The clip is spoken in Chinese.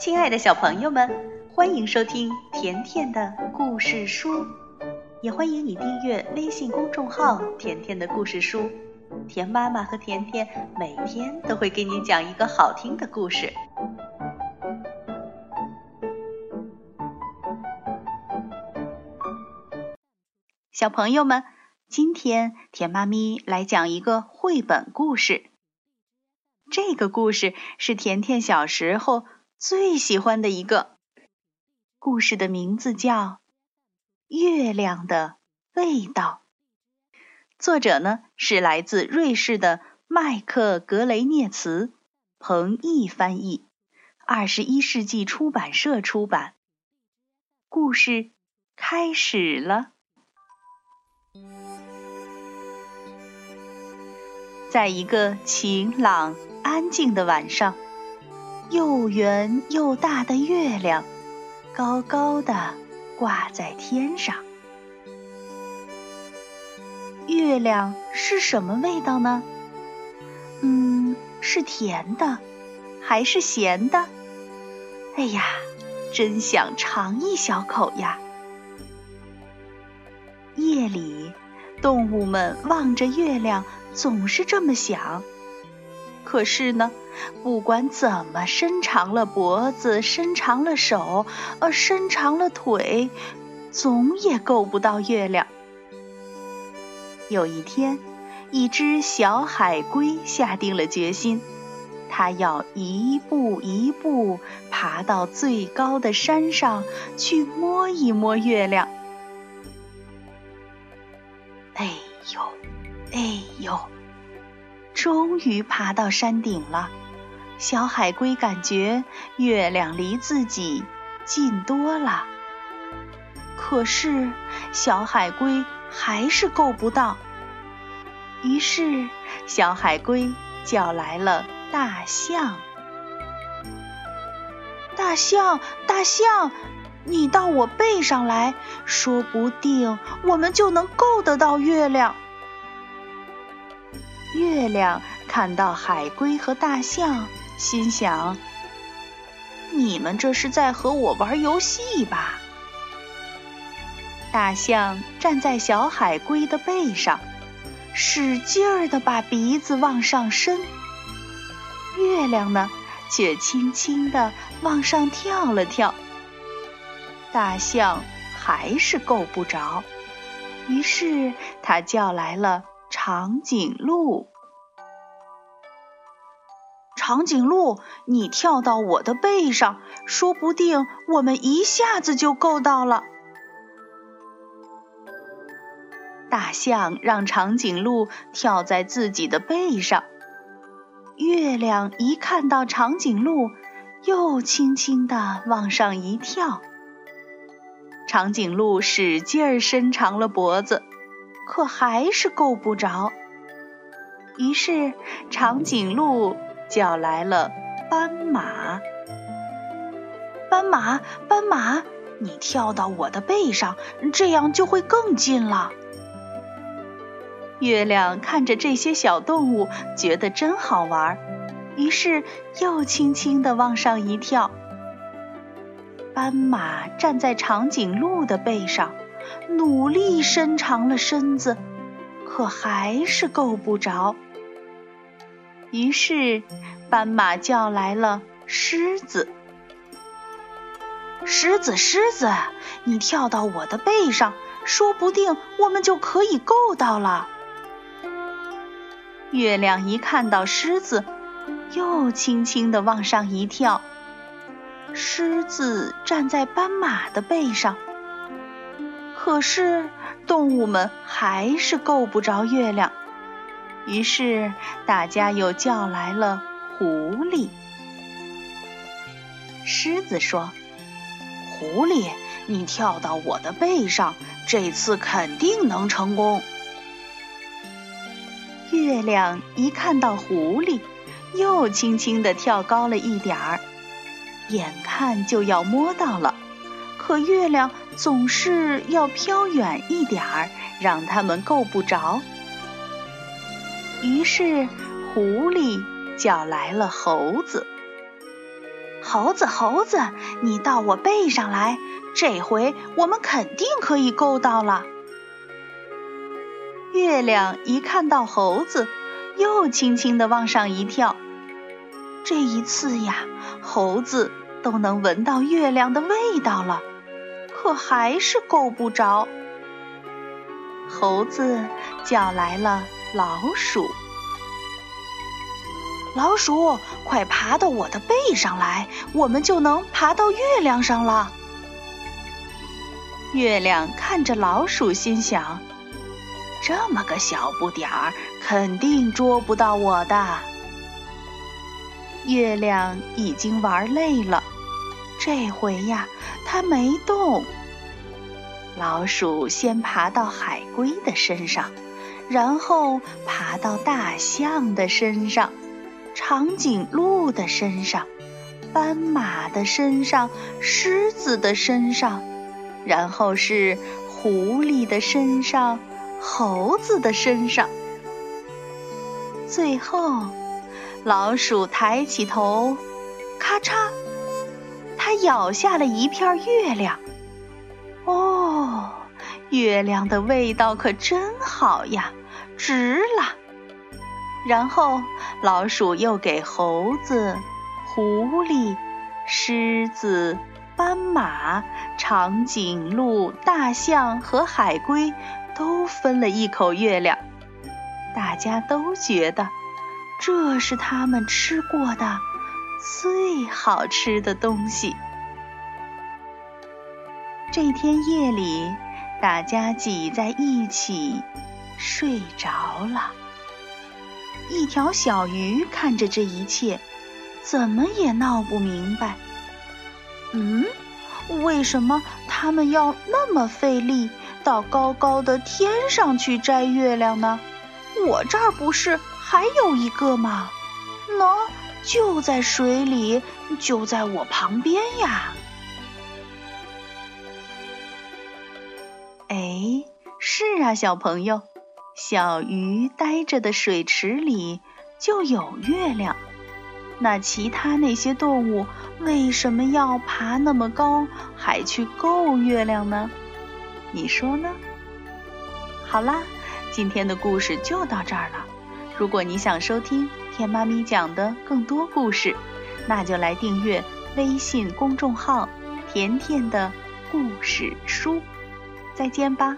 亲爱的小朋友们，欢迎收听甜甜的故事书，也欢迎你订阅微信公众号“甜甜的故事书”。甜妈妈和甜甜每天都会给你讲一个好听的故事。小朋友们，今天甜妈咪来讲一个绘本故事。这个故事是甜甜小时候。最喜欢的一个故事的名字叫《月亮的味道》，作者呢是来自瑞士的麦克格雷涅茨，彭毅翻译，二十一世纪出版社出版。故事开始了，在一个晴朗安静的晚上。又圆又大的月亮，高高的挂在天上。月亮是什么味道呢？嗯，是甜的，还是咸的？哎呀，真想尝一小口呀！夜里，动物们望着月亮，总是这么想。可是呢，不管怎么伸长了脖子，伸长了手，呃，伸长了腿，总也够不到月亮。有一天，一只小海龟下定了决心，它要一步一步爬到最高的山上去摸一摸月亮。哎呦，哎呦！终于爬到山顶了，小海龟感觉月亮离自己近多了。可是小海龟还是够不到。于是小海龟叫来了大象：“大象，大象，你到我背上来，说不定我们就能够得到月亮。”月亮看到海龟和大象，心想：“你们这是在和我玩游戏吧？”大象站在小海龟的背上，使劲儿地把鼻子往上伸。月亮呢，却轻轻地往上跳了跳。大象还是够不着，于是他叫来了。长颈鹿，长颈鹿，你跳到我的背上，说不定我们一下子就够到了。大象让长颈鹿跳在自己的背上，月亮一看到长颈鹿，又轻轻地往上一跳。长颈鹿使劲儿伸长了脖子。可还是够不着，于是长颈鹿叫来了斑马。斑马，斑马，你跳到我的背上，这样就会更近了。月亮看着这些小动物，觉得真好玩，于是又轻轻地往上一跳。斑马站在长颈鹿的背上。努力伸长了身子，可还是够不着。于是，斑马叫来了狮子：“狮子，狮子，你跳到我的背上，说不定我们就可以够到了。”月亮一看到狮子，又轻轻地往上一跳。狮子站在斑马的背上。可是，动物们还是够不着月亮。于是，大家又叫来了狐狸。狮子说：“狐狸，你跳到我的背上，这次肯定能成功。”月亮一看到狐狸，又轻轻地跳高了一点儿，眼看就要摸到了。可月亮总是要飘远一点儿，让他们够不着。于是，狐狸叫来了猴子。猴子，猴子，你到我背上来，这回我们肯定可以够到了。”月亮一看到猴子，又轻轻地往上一跳。这一次呀，猴子都能闻到月亮的味道了，可还是够不着。猴子叫来了老鼠：“老鼠，快爬到我的背上来，我们就能爬到月亮上了。”月亮看着老鼠，心想。这么个小不点儿，肯定捉不到我的。月亮已经玩累了，这回呀，它没动。老鼠先爬到海龟的身上，然后爬到大象的身上、长颈鹿的身上、斑马的身上、狮子的身上，然后是狐狸的身上。猴子的身上，最后，老鼠抬起头，咔嚓，咬下了一片月亮。哦，月亮的味道可真好呀，值了。然后，老鼠又给猴子、狐狸、狮子、斑马、长颈鹿、大象和海龟。都分了一口月亮，大家都觉得这是他们吃过的最好吃的东西。这天夜里，大家挤在一起睡着了。一条小鱼看着这一切，怎么也闹不明白。嗯，为什么他们要那么费力？到高高的天上去摘月亮呢？我这儿不是还有一个吗？喏，就在水里，就在我旁边呀。是啊，小朋友，小鱼待着的水池里就有月亮。那其他那些动物为什么要爬那么高，还去够月亮呢？你说呢？好啦，今天的故事就到这儿了。如果你想收听甜妈咪讲的更多故事，那就来订阅微信公众号“甜甜的故事书”。再见吧。